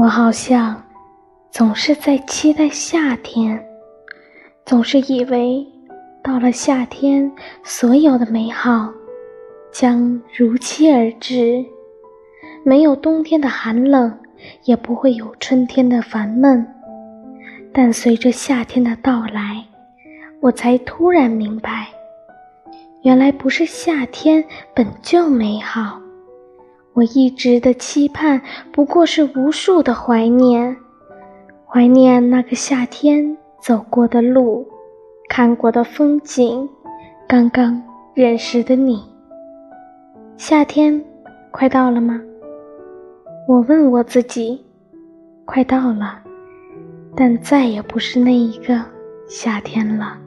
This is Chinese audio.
我好像总是在期待夏天，总是以为到了夏天，所有的美好将如期而至，没有冬天的寒冷，也不会有春天的烦闷。但随着夏天的到来，我才突然明白，原来不是夏天本就美好。我一直的期盼，不过是无数的怀念，怀念那个夏天走过的路，看过的风景，刚刚认识的你。夏天快到了吗？我问我自己，快到了，但再也不是那一个夏天了。